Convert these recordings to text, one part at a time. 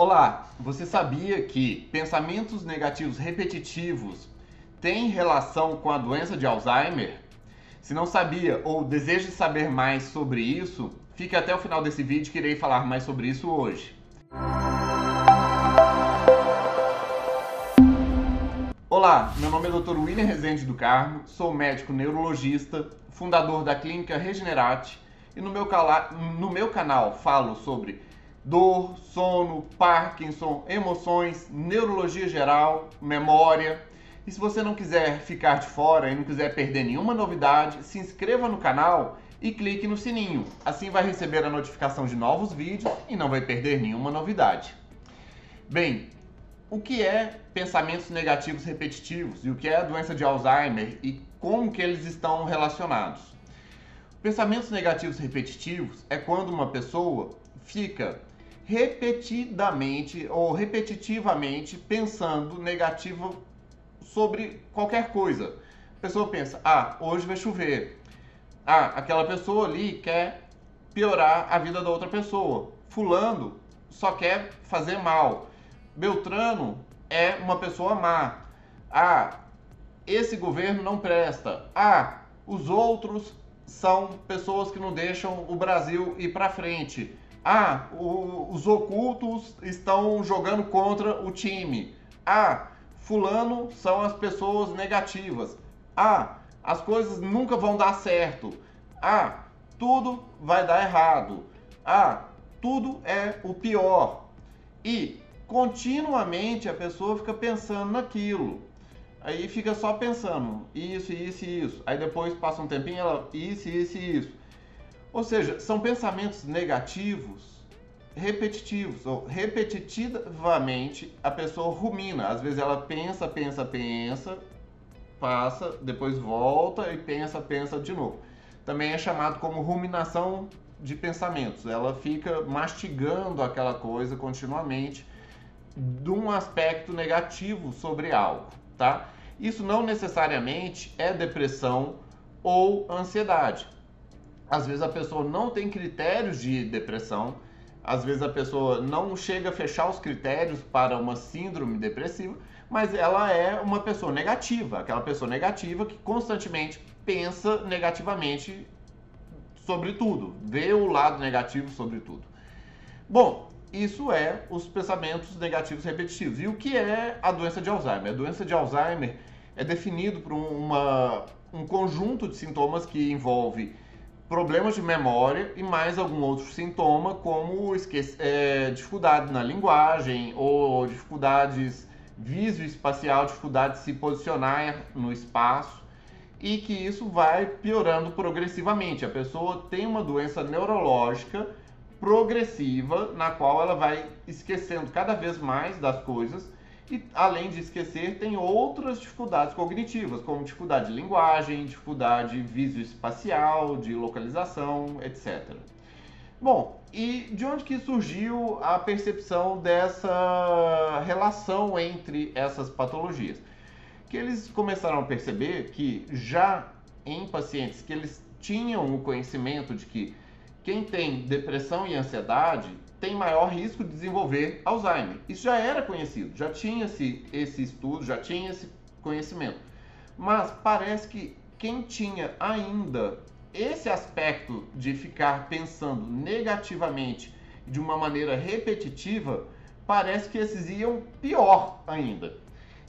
Olá, você sabia que pensamentos negativos repetitivos têm relação com a doença de Alzheimer? Se não sabia ou deseja saber mais sobre isso, fique até o final desse vídeo que irei falar mais sobre isso hoje. Olá, meu nome é Dr. William Rezende do Carmo, sou médico neurologista, fundador da clínica Regenerate e no meu, no meu canal falo sobre dor, sono, Parkinson, emoções, neurologia geral, memória. E se você não quiser ficar de fora e não quiser perder nenhuma novidade, se inscreva no canal e clique no sininho. Assim vai receber a notificação de novos vídeos e não vai perder nenhuma novidade. Bem, o que é pensamentos negativos repetitivos e o que é a doença de Alzheimer e como que eles estão relacionados? Pensamentos negativos repetitivos é quando uma pessoa fica repetidamente ou repetitivamente pensando negativo sobre qualquer coisa. A pessoa pensa: "Ah, hoje vai chover". Ah, aquela pessoa ali quer piorar a vida da outra pessoa. Fulano só quer fazer mal. Beltrano é uma pessoa má. Ah, esse governo não presta. Ah, os outros são pessoas que não deixam o Brasil ir para frente. Ah, o, os ocultos estão jogando contra o time. Ah, fulano são as pessoas negativas. Ah, as coisas nunca vão dar certo. Ah, tudo vai dar errado. Ah, tudo é o pior. E continuamente a pessoa fica pensando naquilo. Aí fica só pensando isso, isso e isso. Aí depois passa um tempinho ela isso, isso e isso. Ou seja, são pensamentos negativos repetitivos, ou repetitivamente a pessoa rumina. Às vezes ela pensa, pensa, pensa, passa, depois volta e pensa, pensa de novo. Também é chamado como ruminação de pensamentos. Ela fica mastigando aquela coisa continuamente de um aspecto negativo sobre algo, tá? Isso não necessariamente é depressão ou ansiedade. Às vezes a pessoa não tem critérios de depressão, às vezes a pessoa não chega a fechar os critérios para uma síndrome depressiva, mas ela é uma pessoa negativa, aquela pessoa negativa que constantemente pensa negativamente sobre tudo, vê o lado negativo sobre tudo. Bom, isso é os pensamentos negativos repetitivos. E o que é a doença de Alzheimer? A doença de Alzheimer é definido por uma, um conjunto de sintomas que envolve problemas de memória e mais algum outro sintoma, como esquece, é, dificuldade na linguagem ou dificuldades visoespacial, dificuldade de se posicionar no espaço e que isso vai piorando progressivamente. A pessoa tem uma doença neurológica progressiva na qual ela vai esquecendo cada vez mais das coisas e além de esquecer, tem outras dificuldades cognitivas, como dificuldade de linguagem, dificuldade visoespacial, de localização, etc. Bom, e de onde que surgiu a percepção dessa relação entre essas patologias? Que eles começaram a perceber que já em pacientes que eles tinham o conhecimento de que quem tem depressão e ansiedade tem maior risco de desenvolver Alzheimer. Isso já era conhecido, já tinha esse, esse estudo, já tinha esse conhecimento. Mas parece que quem tinha ainda esse aspecto de ficar pensando negativamente de uma maneira repetitiva, parece que esses iam pior ainda.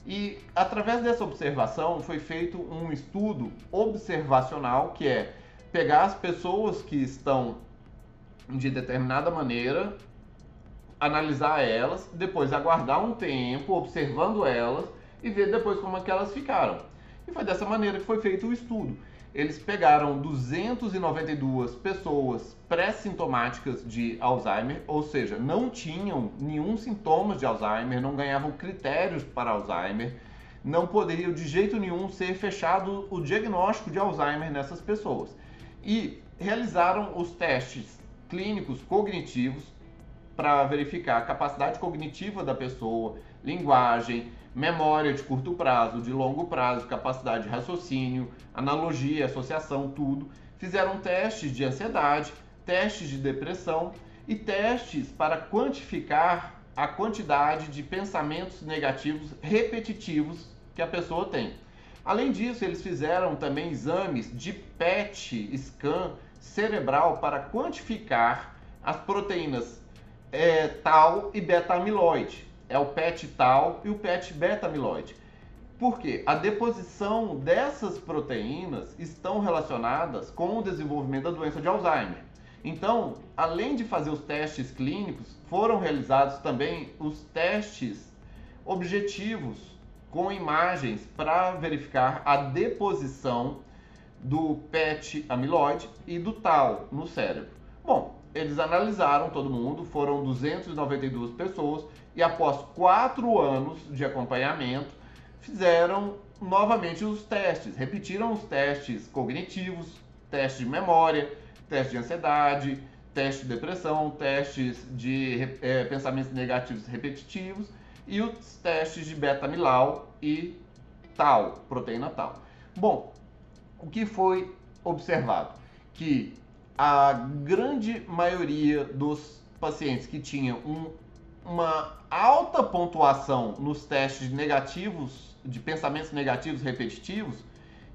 E através dessa observação foi feito um estudo observacional que é pegar as pessoas que estão de determinada maneira, analisar elas, depois aguardar um tempo observando elas e ver depois como é que elas ficaram. E foi dessa maneira que foi feito o estudo. Eles pegaram 292 pessoas pré-sintomáticas de Alzheimer, ou seja, não tinham nenhum sintoma de Alzheimer, não ganhavam critérios para Alzheimer, não poderia de jeito nenhum ser fechado o diagnóstico de Alzheimer nessas pessoas. E realizaram os testes clínicos cognitivos para verificar a capacidade cognitiva da pessoa, linguagem, memória de curto prazo, de longo prazo, capacidade de raciocínio, analogia, associação, tudo. Fizeram testes de ansiedade, testes de depressão e testes para quantificar a quantidade de pensamentos negativos repetitivos que a pessoa tem. Além disso, eles fizeram também exames de PET scan cerebral para quantificar as proteínas é, tal e beta-amiloide. É o PET tal e o PET beta-amiloide. Porque a deposição dessas proteínas estão relacionadas com o desenvolvimento da doença de Alzheimer. Então, além de fazer os testes clínicos, foram realizados também os testes objetivos com imagens para verificar a deposição do PET amiloide e do tal no cérebro. Bom, eles analisaram todo mundo, foram 292 pessoas e após quatro anos de acompanhamento fizeram novamente os testes, repetiram os testes cognitivos, teste de memória, teste de ansiedade, teste de depressão, testes de é, pensamentos negativos repetitivos e os testes de beta-amilau e tal, proteína tal. Bom, o que foi observado? Que a grande maioria dos pacientes que tinham um, uma alta pontuação nos testes negativos, de pensamentos negativos repetitivos,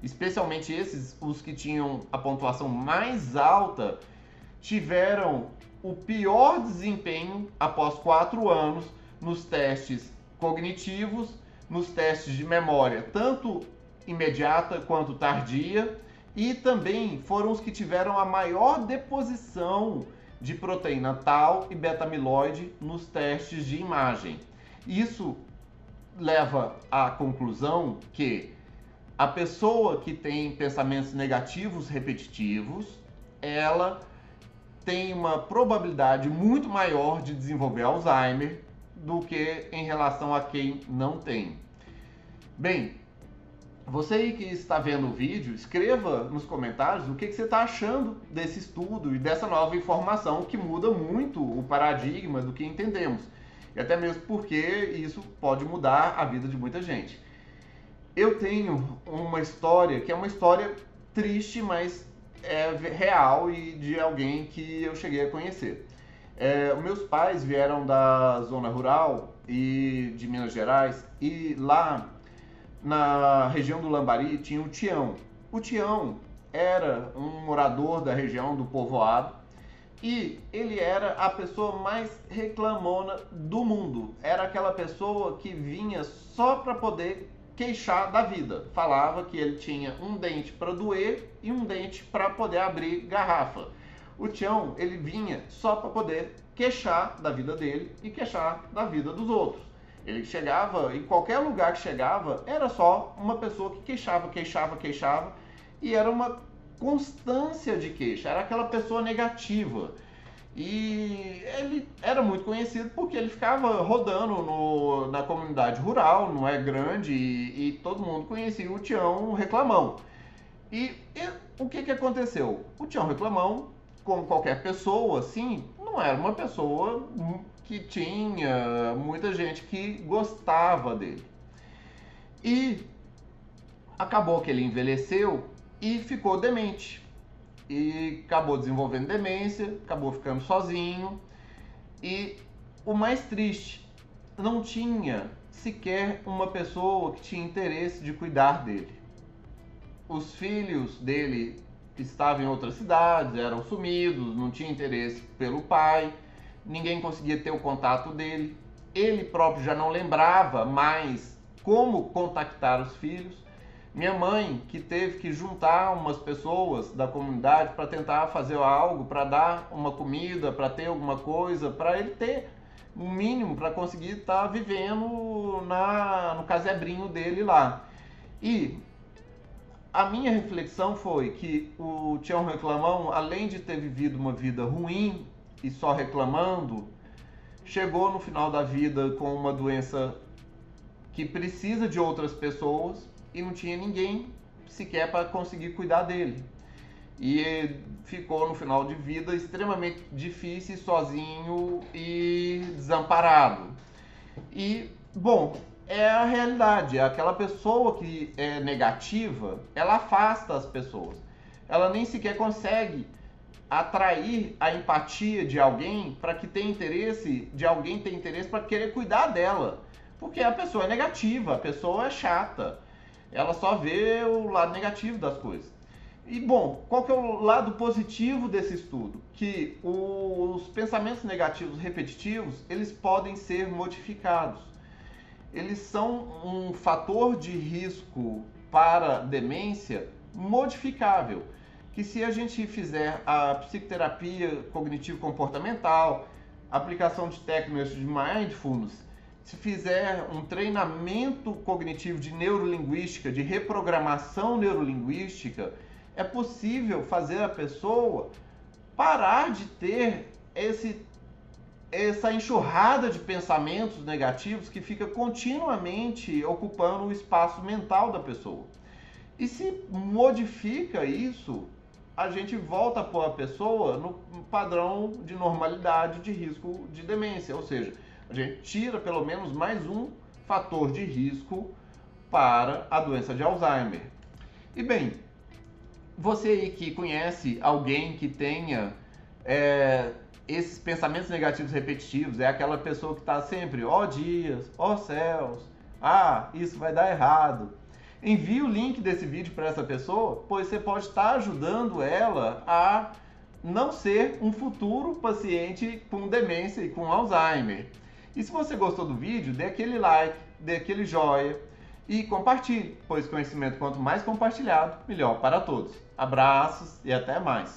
especialmente esses, os que tinham a pontuação mais alta, tiveram o pior desempenho após quatro anos nos testes cognitivos, nos testes de memória, tanto imediata quanto tardia, e também foram os que tiveram a maior deposição de proteína tal e beta-amiloide nos testes de imagem. Isso leva à conclusão que a pessoa que tem pensamentos negativos repetitivos, ela tem uma probabilidade muito maior de desenvolver Alzheimer do que em relação a quem não tem. Bem, você aí que está vendo o vídeo, escreva nos comentários o que, você está achando desse estudo e dessa nova informação que muda muito o paradigma do que entendemos. E até mesmo porque isso pode mudar a vida de muita gente. Eu tenho uma história que é uma história triste, mas é real e de alguém que eu cheguei a conhecer. É, meus pais vieram da zona rural e de Minas Gerais e lá na região do Lambari tinha o Tião. O Tião era um morador da região do povoado e ele era a pessoa mais reclamona do mundo. Era aquela pessoa que vinha só para poder queixar da vida. Falava que ele tinha um dente para doer e um dente para poder abrir garrafa. O Tião, ele vinha só para poder queixar da vida dele e queixar da vida dos outros. Ele chegava, em qualquer lugar que chegava, era só uma pessoa que queixava, queixava, queixava, e era uma constância de queixa, era aquela pessoa negativa. E ele era muito conhecido porque ele ficava rodando no, na comunidade rural, não é grande, e, e todo mundo conhecia o Tião Reclamão. E, e, o que, que aconteceu? O Tião Reclamão, como qualquer pessoa, assim, não era uma pessoa que tinha muita gente que gostava dele. E acabou que ele envelheceu e ficou demente. E acabou desenvolvendo demência, acabou ficando sozinho. E o mais triste, não tinha sequer uma pessoa que tinha interesse de cuidar dele. Os filhos dele estavam em outras cidades, eram sumidos, não tinha interesse pelo pai ninguém conseguia ter o contato dele. Ele próprio já não lembrava mais como contactar os filhos. Minha mãe, que teve que juntar umas pessoas da comunidade para tentar fazer algo, para dar uma comida, para ter alguma coisa, para ele ter um mínimo para conseguir estar tá vivendo na, no casebrinho dele lá. E a minha reflexão foi que o Tião Reclamão, além de ter vivido uma vida ruim e só reclamando, chegou no final da vida com uma doença que precisa de outras pessoas e não tinha ninguém sequer para conseguir cuidar dele. E ficou no final de vida extremamente difícil, sozinho e desamparado. E, bom, é a realidade. Aquela pessoa que é negativa, ela afasta as pessoas. Ela nem sequer consegue atrair a empatia de alguém para que tenha interesse, de alguém ter interesse para querer cuidar dela. Porque a pessoa é negativa, a pessoa é chata. Ela só vê o lado negativo das coisas. E bom, qual que é o lado positivo desse estudo? Que os pensamentos negativos repetitivos, eles podem ser modificados. Eles são um fator de risco para demência modificável. Que se a gente fizer a psicoterapia cognitivo-comportamental, aplicação de técnicas de mindfulness, se fizer um treinamento cognitivo de neurolinguística, de reprogramação neurolinguística, é possível fazer a pessoa parar de ter esse, essa enxurrada de pensamentos negativos que fica continuamente ocupando o espaço mental da pessoa. E se modifica isso, a gente volta a pôr a pessoa no padrão de normalidade de risco de demência, ou seja, a gente tira pelo menos mais um fator de risco para a doença de Alzheimer. E bem, você aí que conhece alguém que tenha é, esses pensamentos negativos repetitivos, é aquela pessoa que está sempre, ó oh, dias, ó oh, céus, ah, isso vai dar errado. Envie o link desse vídeo para essa pessoa, pois você pode estar ajudando ela a não ser um futuro paciente com demência e com Alzheimer. E se você gostou do vídeo, dê aquele like, dê aquele joinha e compartilhe, pois conhecimento quanto mais compartilhado, melhor para todos. Abraços e até mais.